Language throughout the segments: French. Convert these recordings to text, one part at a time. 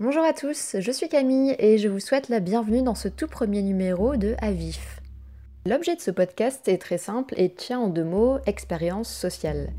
Bonjour à tous, je suis Camille et je vous souhaite la bienvenue dans ce tout premier numéro de Avif. L'objet de ce podcast est très simple et tient en deux mots expérience sociale.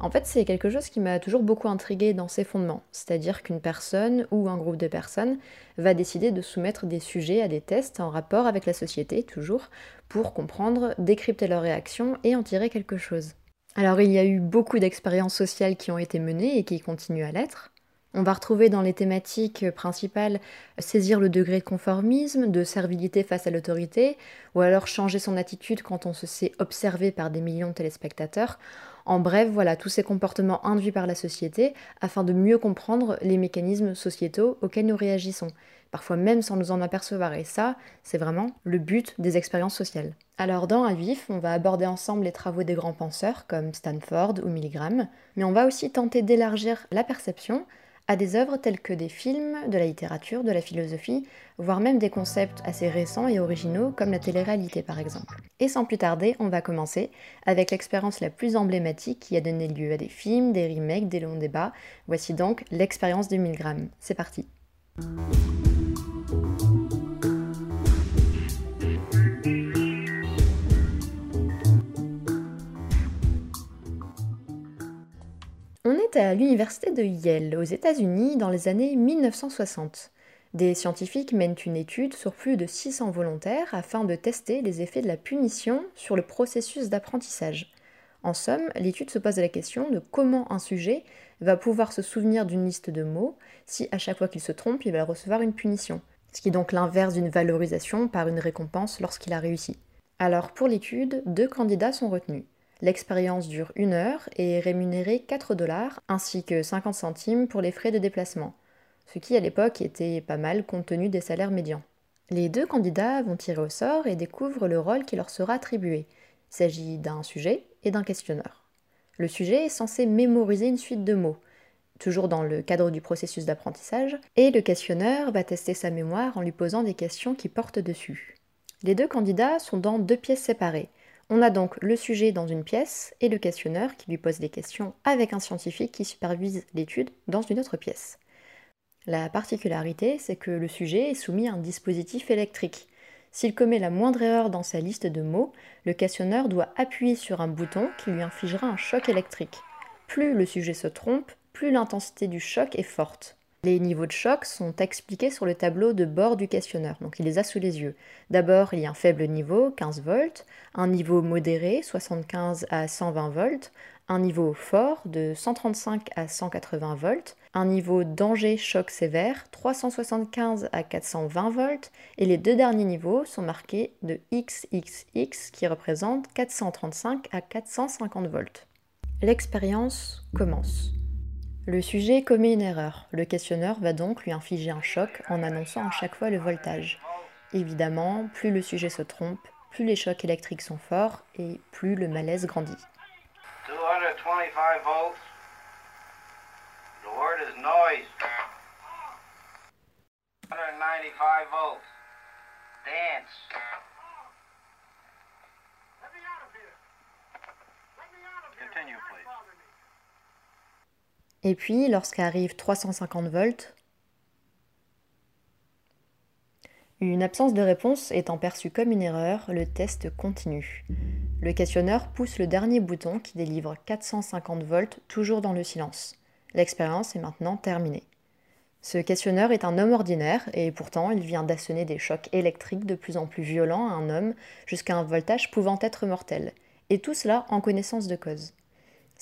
En fait, c'est quelque chose qui m'a toujours beaucoup intrigué dans ses fondements, c'est-à-dire qu'une personne ou un groupe de personnes va décider de soumettre des sujets à des tests en rapport avec la société, toujours, pour comprendre, décrypter leurs réactions et en tirer quelque chose. Alors il y a eu beaucoup d'expériences sociales qui ont été menées et qui continuent à l'être. On va retrouver dans les thématiques principales saisir le degré de conformisme, de servilité face à l'autorité, ou alors changer son attitude quand on se sait observé par des millions de téléspectateurs. En bref, voilà tous ces comportements induits par la société afin de mieux comprendre les mécanismes sociétaux auxquels nous réagissons, parfois même sans nous en apercevoir. Et ça, c'est vraiment le but des expériences sociales. Alors dans un vif, on va aborder ensemble les travaux des grands penseurs comme Stanford ou Milgram, mais on va aussi tenter d'élargir la perception à des œuvres telles que des films, de la littérature, de la philosophie, voire même des concepts assez récents et originaux comme la télé-réalité par exemple. Et sans plus tarder, on va commencer avec l'expérience la plus emblématique qui a donné lieu à des films, des remakes, des longs débats. Voici donc l'expérience du Milgram. C'est parti. On est à l'université de Yale, aux États-Unis, dans les années 1960. Des scientifiques mènent une étude sur plus de 600 volontaires afin de tester les effets de la punition sur le processus d'apprentissage. En somme, l'étude se pose la question de comment un sujet va pouvoir se souvenir d'une liste de mots si à chaque fois qu'il se trompe, il va recevoir une punition, ce qui est donc l'inverse d'une valorisation par une récompense lorsqu'il a réussi. Alors pour l'étude, deux candidats sont retenus. L'expérience dure une heure et est rémunérée 4 dollars ainsi que 50 centimes pour les frais de déplacement, ce qui à l'époque était pas mal compte tenu des salaires médians. Les deux candidats vont tirer au sort et découvrent le rôle qui leur sera attribué. Il s'agit d'un sujet et d'un questionneur. Le sujet est censé mémoriser une suite de mots, toujours dans le cadre du processus d'apprentissage, et le questionneur va tester sa mémoire en lui posant des questions qui portent dessus. Les deux candidats sont dans deux pièces séparées. On a donc le sujet dans une pièce et le questionneur qui lui pose des questions avec un scientifique qui supervise l'étude dans une autre pièce. La particularité, c'est que le sujet est soumis à un dispositif électrique. S'il commet la moindre erreur dans sa liste de mots, le questionneur doit appuyer sur un bouton qui lui infligera un choc électrique. Plus le sujet se trompe, plus l'intensité du choc est forte. Les niveaux de choc sont expliqués sur le tableau de bord du questionneur, donc il les a sous les yeux. D'abord, il y a un faible niveau, 15 volts, un niveau modéré, 75 à 120 volts, un niveau fort de 135 à 180 volts, un niveau danger choc sévère, 375 à 420 volts, et les deux derniers niveaux sont marqués de XXX qui représente 435 à 450 volts. L'expérience commence. Le sujet commet une erreur. Le questionneur va donc lui infliger un choc en annonçant à chaque fois le voltage. Évidemment, plus le sujet se trompe, plus les chocs électriques sont forts et plus le malaise grandit. 225 volts. The word is noise. 195 volts. Dance. Continue, please. Et puis, lorsqu'arrive 350 volts, une absence de réponse étant perçue comme une erreur, le test continue. Le questionneur pousse le dernier bouton qui délivre 450 volts toujours dans le silence. L'expérience est maintenant terminée. Ce questionneur est un homme ordinaire et pourtant il vient d'assonner des chocs électriques de plus en plus violents à un homme jusqu'à un voltage pouvant être mortel. Et tout cela en connaissance de cause.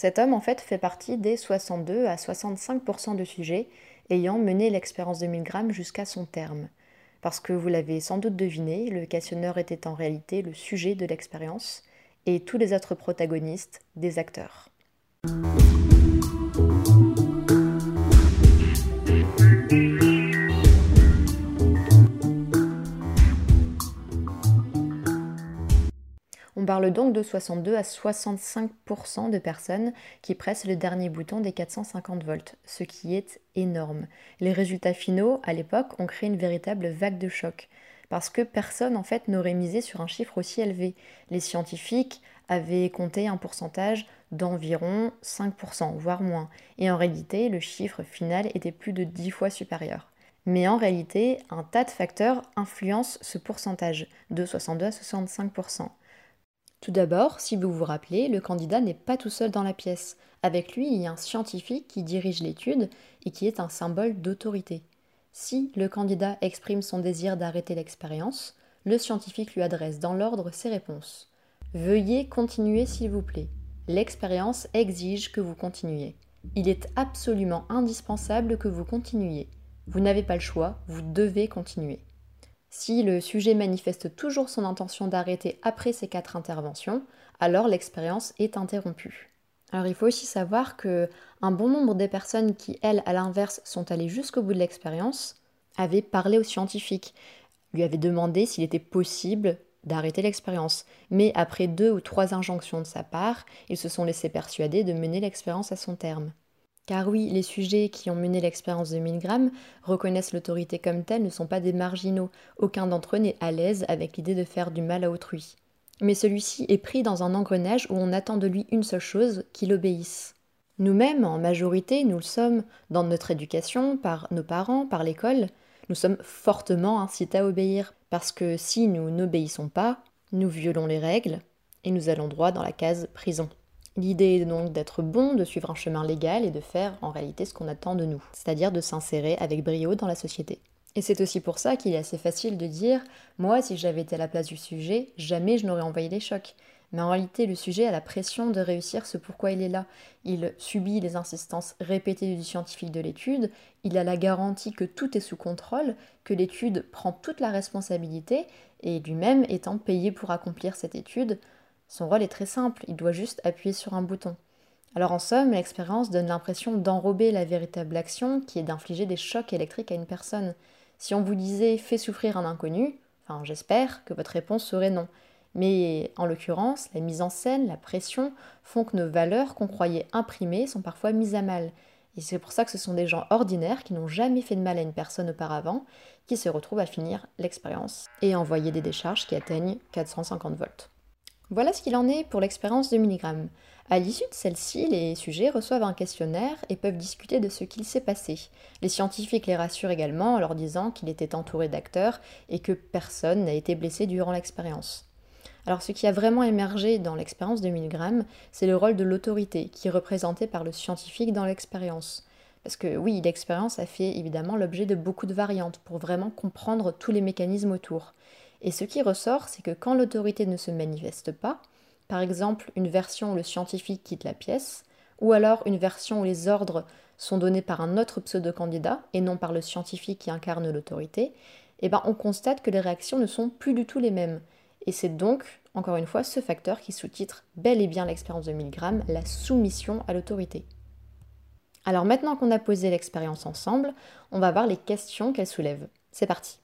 Cet homme, en fait, fait partie des 62 à 65% de sujets ayant mené l'expérience de Milgram jusqu'à son terme. Parce que vous l'avez sans doute deviné, le questionneur était en réalité le sujet de l'expérience et tous les autres protagonistes des acteurs. On parle donc de 62 à 65% de personnes qui pressent le dernier bouton des 450 volts, ce qui est énorme. Les résultats finaux, à l'époque, ont créé une véritable vague de choc, parce que personne en fait n'aurait misé sur un chiffre aussi élevé. Les scientifiques avaient compté un pourcentage d'environ 5%, voire moins, et en réalité, le chiffre final était plus de 10 fois supérieur. Mais en réalité, un tas de facteurs influencent ce pourcentage de 62 à 65%. Tout d'abord, si vous vous rappelez, le candidat n'est pas tout seul dans la pièce. Avec lui, il y a un scientifique qui dirige l'étude et qui est un symbole d'autorité. Si le candidat exprime son désir d'arrêter l'expérience, le scientifique lui adresse dans l'ordre ses réponses. Veuillez continuer s'il vous plaît. L'expérience exige que vous continuiez. Il est absolument indispensable que vous continuiez. Vous n'avez pas le choix, vous devez continuer. Si le sujet manifeste toujours son intention d'arrêter après ces quatre interventions, alors l'expérience est interrompue. Alors il faut aussi savoir que un bon nombre des personnes qui, elles, à l'inverse, sont allées jusqu'au bout de l'expérience, avaient parlé au scientifique, lui avaient demandé s'il était possible d'arrêter l'expérience. Mais après deux ou trois injonctions de sa part, ils se sont laissés persuader de mener l'expérience à son terme. Car oui, les sujets qui ont mené l'expérience de Milgram reconnaissent l'autorité comme telle, ne sont pas des marginaux. Aucun d'entre eux n'est à l'aise avec l'idée de faire du mal à autrui. Mais celui-ci est pris dans un engrenage où on attend de lui une seule chose, qu'il obéisse. Nous-mêmes, en majorité, nous le sommes dans notre éducation, par nos parents, par l'école, nous sommes fortement incités à obéir, parce que si nous n'obéissons pas, nous violons les règles et nous allons droit dans la case prison. L'idée est donc d'être bon, de suivre un chemin légal et de faire en réalité ce qu'on attend de nous, c'est-à-dire de s'insérer avec brio dans la société. Et c'est aussi pour ça qu'il est assez facile de dire Moi, si j'avais été à la place du sujet, jamais je n'aurais envoyé les chocs. Mais en réalité, le sujet a la pression de réussir ce pourquoi il est là. Il subit les insistances répétées du scientifique de l'étude, il a la garantie que tout est sous contrôle, que l'étude prend toute la responsabilité, et lui-même étant payé pour accomplir cette étude, son rôle est très simple, il doit juste appuyer sur un bouton. Alors en somme, l'expérience donne l'impression d'enrober la véritable action qui est d'infliger des chocs électriques à une personne. Si on vous disait fais souffrir un inconnu, enfin j'espère que votre réponse serait non. Mais en l'occurrence, la mise en scène, la pression font que nos valeurs qu'on croyait imprimées sont parfois mises à mal. Et c'est pour ça que ce sont des gens ordinaires qui n'ont jamais fait de mal à une personne auparavant qui se retrouvent à finir l'expérience et envoyer des décharges qui atteignent 450 volts. Voilà ce qu'il en est pour l'expérience de Milligram. À l'issue de celle-ci, les sujets reçoivent un questionnaire et peuvent discuter de ce qu'il s'est passé. Les scientifiques les rassurent également en leur disant qu'il était entouré d'acteurs et que personne n'a été blessé durant l'expérience. Alors ce qui a vraiment émergé dans l'expérience de Milgram, c'est le rôle de l'autorité qui est représenté par le scientifique dans l'expérience. Parce que oui, l'expérience a fait évidemment l'objet de beaucoup de variantes pour vraiment comprendre tous les mécanismes autour. Et ce qui ressort, c'est que quand l'autorité ne se manifeste pas, par exemple une version où le scientifique quitte la pièce, ou alors une version où les ordres sont donnés par un autre pseudo-candidat et non par le scientifique qui incarne l'autorité, eh ben on constate que les réactions ne sont plus du tout les mêmes. Et c'est donc, encore une fois, ce facteur qui sous-titre bel et bien l'expérience de Milgram, la soumission à l'autorité. Alors maintenant qu'on a posé l'expérience ensemble, on va voir les questions qu'elle soulève. C'est parti.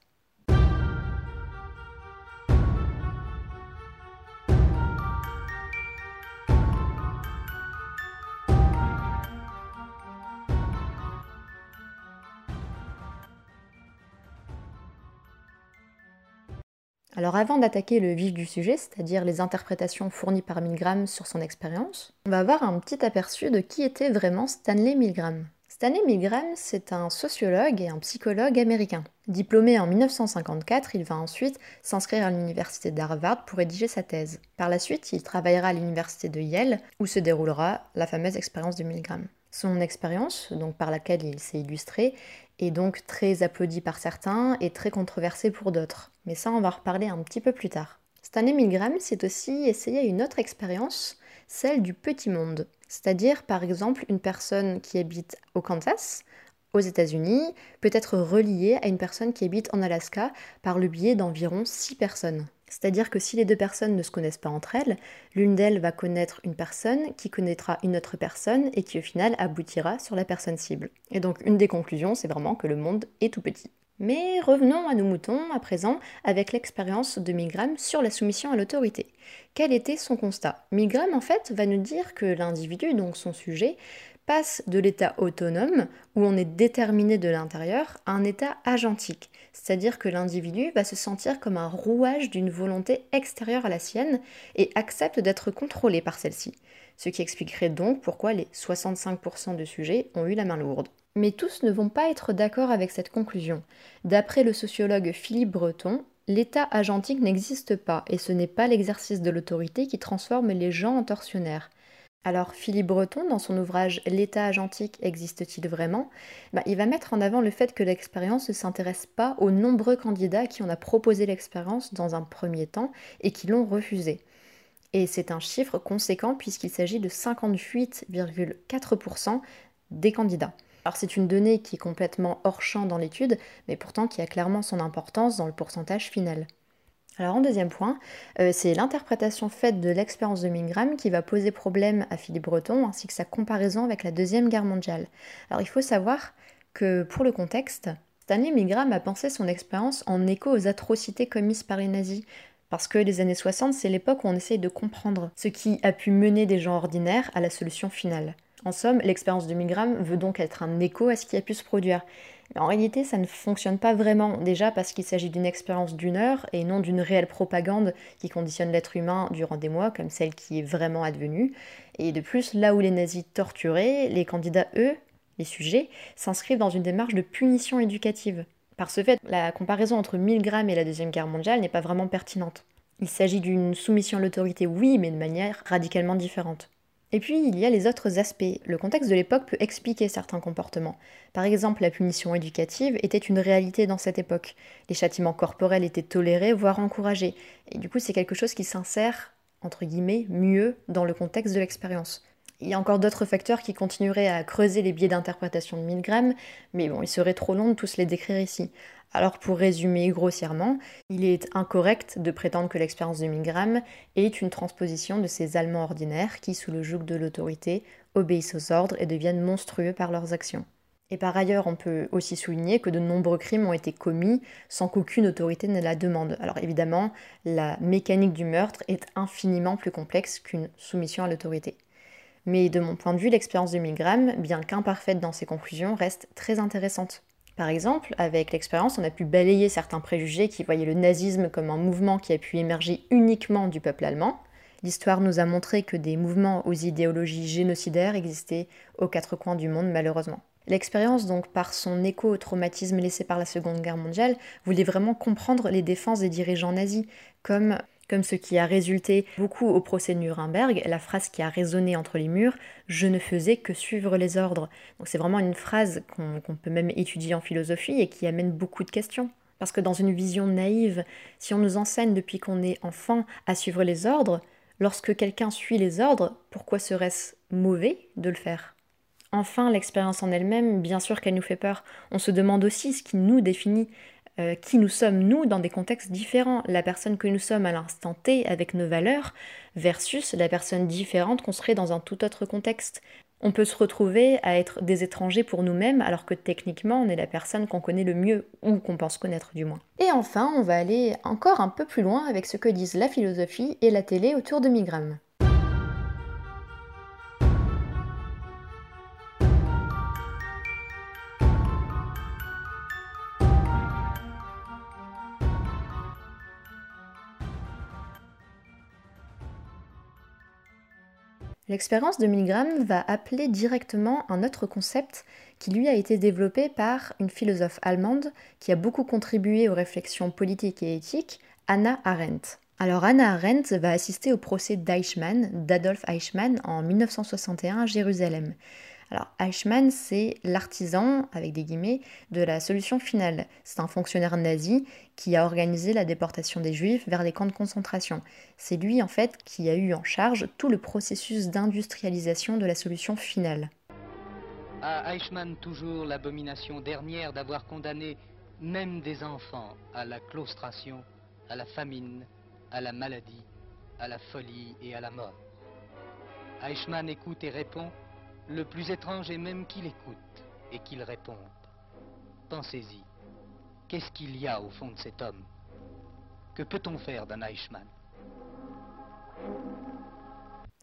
Alors avant d'attaquer le vif du sujet, c'est-à-dire les interprétations fournies par Milgram sur son expérience, on va avoir un petit aperçu de qui était vraiment Stanley Milgram. Stanley Milgram, c'est un sociologue et un psychologue américain. Diplômé en 1954, il va ensuite s'inscrire à l'université d'Harvard pour rédiger sa thèse. Par la suite, il travaillera à l'université de Yale où se déroulera la fameuse expérience de Milgram. Son expérience, donc par laquelle il s'est illustré, est donc très applaudie par certains et très controversée pour d'autres. Mais ça, on va en reparler un petit peu plus tard. Stanley Milgram s'est aussi essayé une autre expérience, celle du petit monde. C'est-à-dire, par exemple, une personne qui habite au Kansas, aux États-Unis, peut être reliée à une personne qui habite en Alaska par le biais d'environ 6 personnes. C'est-à-dire que si les deux personnes ne se connaissent pas entre elles, l'une d'elles va connaître une personne qui connaîtra une autre personne et qui au final aboutira sur la personne cible. Et donc une des conclusions, c'est vraiment que le monde est tout petit. Mais revenons à nos moutons à présent avec l'expérience de Milgram sur la soumission à l'autorité. Quel était son constat? Milgram en fait va nous dire que l'individu, donc son sujet, passe de l'état autonome, où on est déterminé de l'intérieur, à un état agentique, c'est-à-dire que l'individu va se sentir comme un rouage d'une volonté extérieure à la sienne et accepte d'être contrôlé par celle-ci, ce qui expliquerait donc pourquoi les 65% de sujets ont eu la main lourde. Mais tous ne vont pas être d'accord avec cette conclusion. D'après le sociologue Philippe Breton, l'état agentique n'existe pas et ce n'est pas l'exercice de l'autorité qui transforme les gens en tortionnaires. Alors Philippe Breton, dans son ouvrage L'état agentique existe-t-il vraiment? bah, Il va mettre en avant le fait que l'expérience ne s'intéresse pas aux nombreux candidats qui ont proposé l'expérience dans un premier temps et qui l'ont refusé. Et c'est un chiffre conséquent puisqu'il s'agit de 58,4% des candidats. Alors c'est une donnée qui est complètement hors champ dans l'étude, mais pourtant qui a clairement son importance dans le pourcentage final. Alors en deuxième point, euh, c'est l'interprétation faite de l'expérience de Milgram qui va poser problème à Philippe Breton ainsi que sa comparaison avec la Deuxième Guerre mondiale. Alors il faut savoir que pour le contexte, Stanley Milgram a pensé son expérience en écho aux atrocités commises par les nazis. Parce que les années 60, c'est l'époque où on essaye de comprendre ce qui a pu mener des gens ordinaires à la solution finale. En somme, l'expérience de Milgram veut donc être un écho à ce qui a pu se produire. En réalité, ça ne fonctionne pas vraiment, déjà parce qu'il s'agit d'une expérience d'une heure et non d'une réelle propagande qui conditionne l'être humain durant des mois, comme celle qui est vraiment advenue. Et de plus, là où les nazis torturaient, les candidats, eux, les sujets, s'inscrivent dans une démarche de punition éducative. Par ce fait, la comparaison entre Milgram et la Deuxième Guerre mondiale n'est pas vraiment pertinente. Il s'agit d'une soumission à l'autorité, oui, mais de manière radicalement différente. Et puis, il y a les autres aspects. Le contexte de l'époque peut expliquer certains comportements. Par exemple, la punition éducative était une réalité dans cette époque. Les châtiments corporels étaient tolérés, voire encouragés. Et du coup, c'est quelque chose qui s'insère, entre guillemets, mieux dans le contexte de l'expérience. Il y a encore d'autres facteurs qui continueraient à creuser les biais d'interprétation de Milgram, mais bon, il serait trop long de tous les décrire ici. Alors pour résumer grossièrement, il est incorrect de prétendre que l'expérience de Milgram est une transposition de ces Allemands ordinaires qui, sous le joug de l'autorité, obéissent aux ordres et deviennent monstrueux par leurs actions. Et par ailleurs, on peut aussi souligner que de nombreux crimes ont été commis sans qu'aucune autorité ne la demande. Alors évidemment, la mécanique du meurtre est infiniment plus complexe qu'une soumission à l'autorité. Mais de mon point de vue, l'expérience de Milgram, bien qu'imparfaite dans ses conclusions, reste très intéressante. Par exemple, avec l'expérience, on a pu balayer certains préjugés qui voyaient le nazisme comme un mouvement qui a pu émerger uniquement du peuple allemand. L'histoire nous a montré que des mouvements aux idéologies génocidaires existaient aux quatre coins du monde, malheureusement. L'expérience, donc, par son écho au traumatisme laissé par la Seconde Guerre mondiale, voulait vraiment comprendre les défenses des dirigeants nazis, comme comme ce qui a résulté beaucoup au procès de Nuremberg, la phrase qui a résonné entre les murs Je ne faisais que suivre les ordres. Donc c'est vraiment une phrase qu'on peut même étudier en philosophie et qui amène beaucoup de questions. Parce que dans une vision naïve, si on nous enseigne depuis qu'on est enfant à suivre les ordres, lorsque quelqu'un suit les ordres, pourquoi serait-ce mauvais de le faire? Enfin, l'expérience en elle-même, bien sûr qu'elle nous fait peur. On se demande aussi ce qui nous définit. Euh, qui nous sommes nous dans des contextes différents, la personne que nous sommes à l'instant T avec nos valeurs versus la personne différente qu'on serait dans un tout autre contexte. On peut se retrouver à être des étrangers pour nous-mêmes alors que techniquement on est la personne qu'on connaît le mieux ou qu'on pense connaître du moins. Et enfin, on va aller encore un peu plus loin avec ce que disent la philosophie et la télé autour de Migram. L'expérience de Milgram va appeler directement un autre concept qui lui a été développé par une philosophe allemande qui a beaucoup contribué aux réflexions politiques et éthiques, Anna Arendt. Alors Anna Arendt va assister au procès d'Eichmann, d'Adolf Eichmann, en 1961 à Jérusalem. Alors Eichmann, c'est l'artisan, avec des guillemets, de la solution finale. C'est un fonctionnaire nazi qui a organisé la déportation des juifs vers les camps de concentration. C'est lui, en fait, qui a eu en charge tout le processus d'industrialisation de la solution finale. À Eichmann, toujours l'abomination dernière d'avoir condamné même des enfants à la claustration, à la famine, à la maladie, à la folie et à la mort. Eichmann écoute et répond le plus étrange est même qu'il écoute et qu'il réponde. Pensez-y. Qu'est-ce qu'il y a au fond de cet homme? Que peut-on faire d'un Eichmann?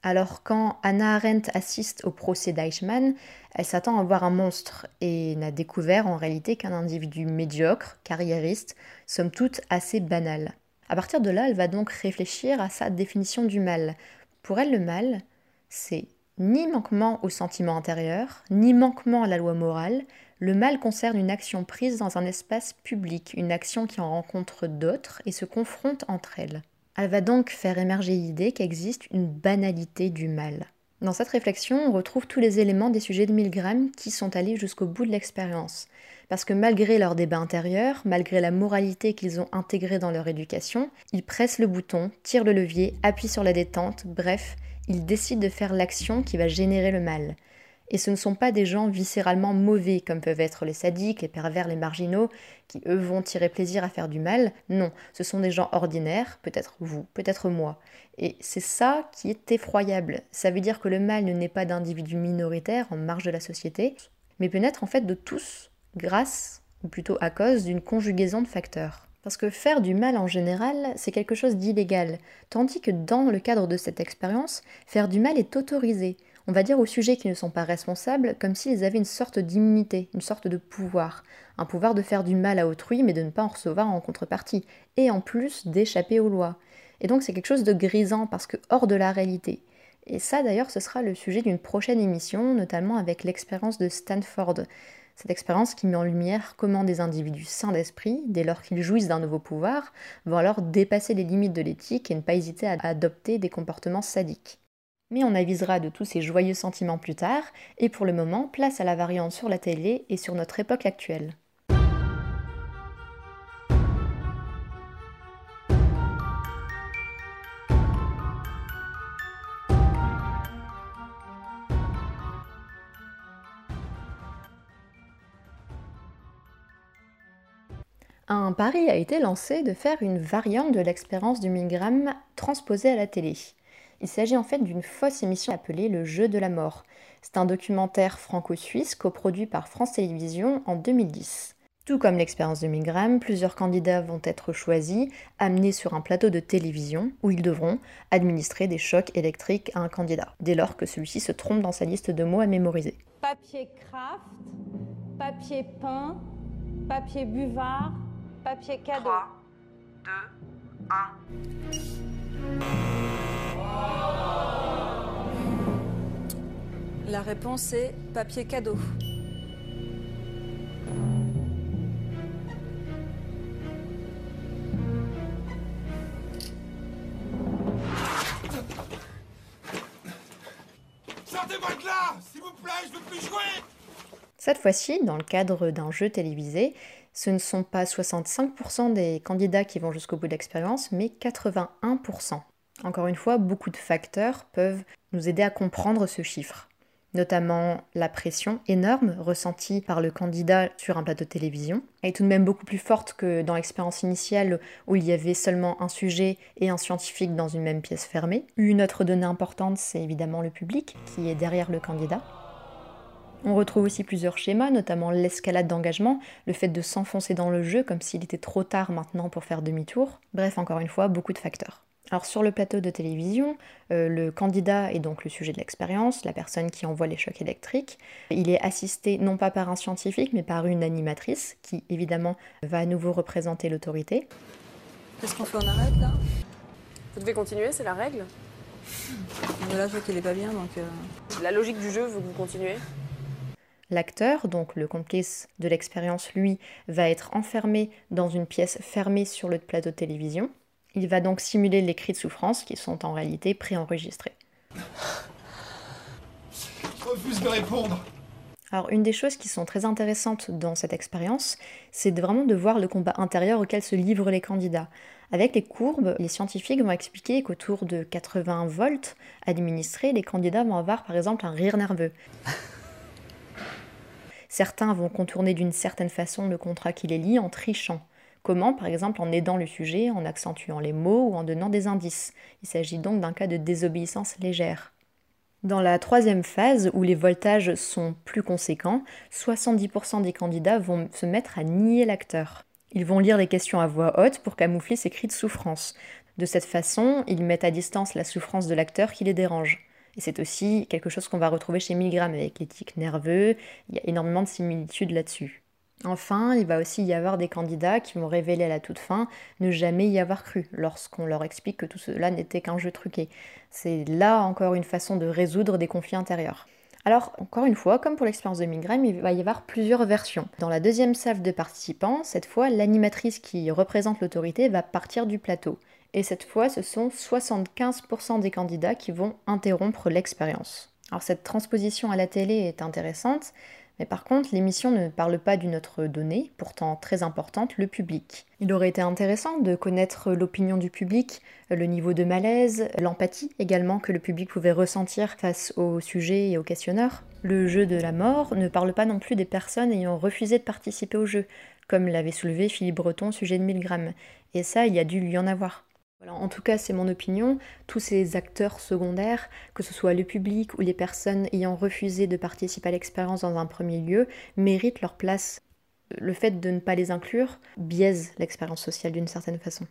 Alors quand Anna Arendt assiste au procès d'Eichmann, elle s'attend à voir un monstre et n'a découvert en réalité qu'un individu médiocre, carriériste, somme toute assez banal. À partir de là, elle va donc réfléchir à sa définition du mal. Pour elle, le mal, c'est ni manquement au sentiment intérieur, ni manquement à la loi morale. Le mal concerne une action prise dans un espace public, une action qui en rencontre d'autres et se confronte entre elles. Elle va donc faire émerger l'idée qu'existe une banalité du mal. Dans cette réflexion, on retrouve tous les éléments des sujets de Milgram qui sont allés jusqu'au bout de l'expérience. Parce que malgré leur débat intérieur, malgré la moralité qu'ils ont intégrée dans leur éducation, ils pressent le bouton, tirent le levier, appuient sur la détente, bref, ils décident de faire l'action qui va générer le mal. Et ce ne sont pas des gens viscéralement mauvais comme peuvent être les sadiques, les pervers, les marginaux, qui eux vont tirer plaisir à faire du mal. Non, ce sont des gens ordinaires, peut-être vous, peut-être moi. Et c'est ça qui est effroyable. Ça veut dire que le mal ne naît pas d'individus minoritaires en marge de la société, mais peut naître en fait de tous, grâce, ou plutôt à cause d'une conjugaison de facteurs. Parce que faire du mal en général, c'est quelque chose d'illégal, tandis que dans le cadre de cette expérience, faire du mal est autorisé on va dire aux sujets qui ne sont pas responsables comme s'ils avaient une sorte d'immunité, une sorte de pouvoir. Un pouvoir de faire du mal à autrui mais de ne pas en recevoir en contrepartie. Et en plus d'échapper aux lois. Et donc c'est quelque chose de grisant parce que hors de la réalité. Et ça d'ailleurs ce sera le sujet d'une prochaine émission, notamment avec l'expérience de Stanford. Cette expérience qui met en lumière comment des individus sains d'esprit, dès lors qu'ils jouissent d'un nouveau pouvoir, vont alors dépasser les limites de l'éthique et ne pas hésiter à adopter des comportements sadiques. Mais on avisera de tous ces joyeux sentiments plus tard, et pour le moment, place à la variante sur la télé et sur notre époque actuelle. Un pari a été lancé de faire une variante de l'expérience du Milgram transposée à la télé. Il s'agit en fait d'une fausse émission appelée Le jeu de la mort. C'est un documentaire franco-suisse coproduit par France Télévisions en 2010. Tout comme l'expérience de Milgram, plusieurs candidats vont être choisis, amenés sur un plateau de télévision où ils devront administrer des chocs électriques à un candidat, dès lors que celui-ci se trompe dans sa liste de mots à mémoriser. Papier craft, papier peint, papier buvard, papier cadeau. 3, 2, 1. La réponse est papier cadeau. Sortez-moi de là S'il vous plaît, je veux plus jouer Cette fois-ci, dans le cadre d'un jeu télévisé, ce ne sont pas 65% des candidats qui vont jusqu'au bout de l'expérience, mais 81%. Encore une fois, beaucoup de facteurs peuvent nous aider à comprendre ce chiffre notamment la pression énorme ressentie par le candidat sur un plateau de télévision, est tout de même beaucoup plus forte que dans l'expérience initiale où il y avait seulement un sujet et un scientifique dans une même pièce fermée. Une autre donnée importante, c'est évidemment le public qui est derrière le candidat. On retrouve aussi plusieurs schémas, notamment l'escalade d'engagement, le fait de s'enfoncer dans le jeu comme s'il était trop tard maintenant pour faire demi-tour. Bref, encore une fois, beaucoup de facteurs. Alors sur le plateau de télévision, euh, le candidat est donc le sujet de l'expérience, la personne qui envoie les chocs électriques. Il est assisté non pas par un scientifique, mais par une animatrice qui évidemment va à nouveau représenter l'autorité. Qu'est-ce qu'on fait On arrête là? Vous devez continuer, c'est la règle. Mais là, je vois qu'il est pas bien, donc. euh, La logique du jeu veut que vous continuez? L'acteur, donc le complice de l'expérience, lui, va être enfermé dans une pièce fermée sur le plateau de télévision. Il va donc simuler les cris de souffrance qui sont en réalité préenregistrés. Je refuse de répondre Alors une des choses qui sont très intéressantes dans cette expérience, c'est vraiment de voir le combat intérieur auquel se livrent les candidats. Avec les courbes, les scientifiques vont expliquer qu'autour de 80 volts administrés, les candidats vont avoir par exemple un rire nerveux. Certains vont contourner d'une certaine façon le contrat qui les lie en trichant. Comment Par exemple en aidant le sujet, en accentuant les mots ou en donnant des indices? Il s'agit donc d'un cas de désobéissance légère. Dans la troisième phase, où les voltages sont plus conséquents, 70% des candidats vont se mettre à nier l'acteur. Ils vont lire les questions à voix haute pour camoufler ces cris de souffrance. De cette façon, ils mettent à distance la souffrance de l'acteur qui les dérange. Et c'est aussi quelque chose qu'on va retrouver chez Milgram avec tics nerveux. Il y a énormément de similitudes là-dessus. Enfin, il va aussi y avoir des candidats qui vont révéler à la toute fin ne jamais y avoir cru lorsqu'on leur explique que tout cela n'était qu'un jeu truqué. C'est là encore une façon de résoudre des conflits intérieurs. Alors, encore une fois, comme pour l'expérience de Milgram, il va y avoir plusieurs versions. Dans la deuxième salve de participants, cette fois, l'animatrice qui représente l'autorité va partir du plateau. Et cette fois, ce sont 75% des candidats qui vont interrompre l'expérience. Alors cette transposition à la télé est intéressante, mais par contre, l'émission ne parle pas d'une autre donnée, pourtant très importante, le public. Il aurait été intéressant de connaître l'opinion du public, le niveau de malaise, l'empathie également que le public pouvait ressentir face au sujet et au questionneur. Le jeu de la mort ne parle pas non plus des personnes ayant refusé de participer au jeu, comme l'avait soulevé Philippe Breton sujet de Milgram. Et ça, il y a dû lui en avoir en tout cas, c'est mon opinion. Tous ces acteurs secondaires, que ce soit le public ou les personnes ayant refusé de participer à l'expérience dans un premier lieu, méritent leur place. Le fait de ne pas les inclure biaise l'expérience sociale d'une certaine façon.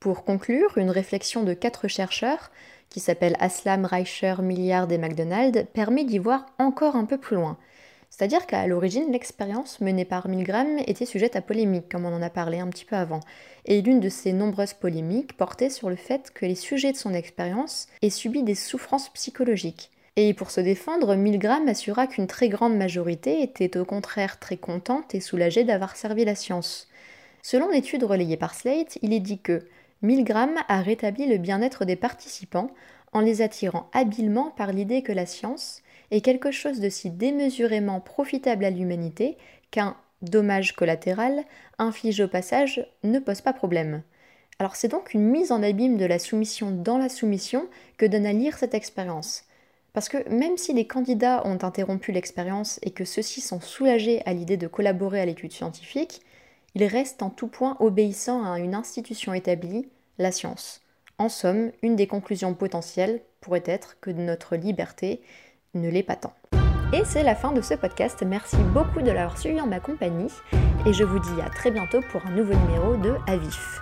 Pour conclure, une réflexion de quatre chercheurs, qui s'appellent Aslam, Reicher, Milliard et McDonald, permet d'y voir encore un peu plus loin. C'est-à-dire qu'à l'origine, l'expérience menée par Milgram était sujette à polémique, comme on en a parlé un petit peu avant. Et l'une de ces nombreuses polémiques portait sur le fait que les sujets de son expérience aient subi des souffrances psychologiques. Et pour se défendre, Milgram assura qu'une très grande majorité était au contraire très contente et soulagée d'avoir servi la science. Selon l'étude relayée par Slate, il est dit que Milgram a rétabli le bien-être des participants en les attirant habilement par l'idée que la science, est quelque chose de si démesurément profitable à l'humanité qu'un dommage collatéral infligé au passage ne pose pas problème. Alors c'est donc une mise en abîme de la soumission dans la soumission que donne à lire cette expérience. Parce que même si les candidats ont interrompu l'expérience et que ceux-ci sont soulagés à l'idée de collaborer à l'étude scientifique, ils restent en tout point obéissants à une institution établie, la science. En somme, une des conclusions potentielles pourrait être que notre liberté ne l'est pas tant. Et c'est la fin de ce podcast. Merci beaucoup de l'avoir suivi en ma compagnie. Et je vous dis à très bientôt pour un nouveau numéro de Avif.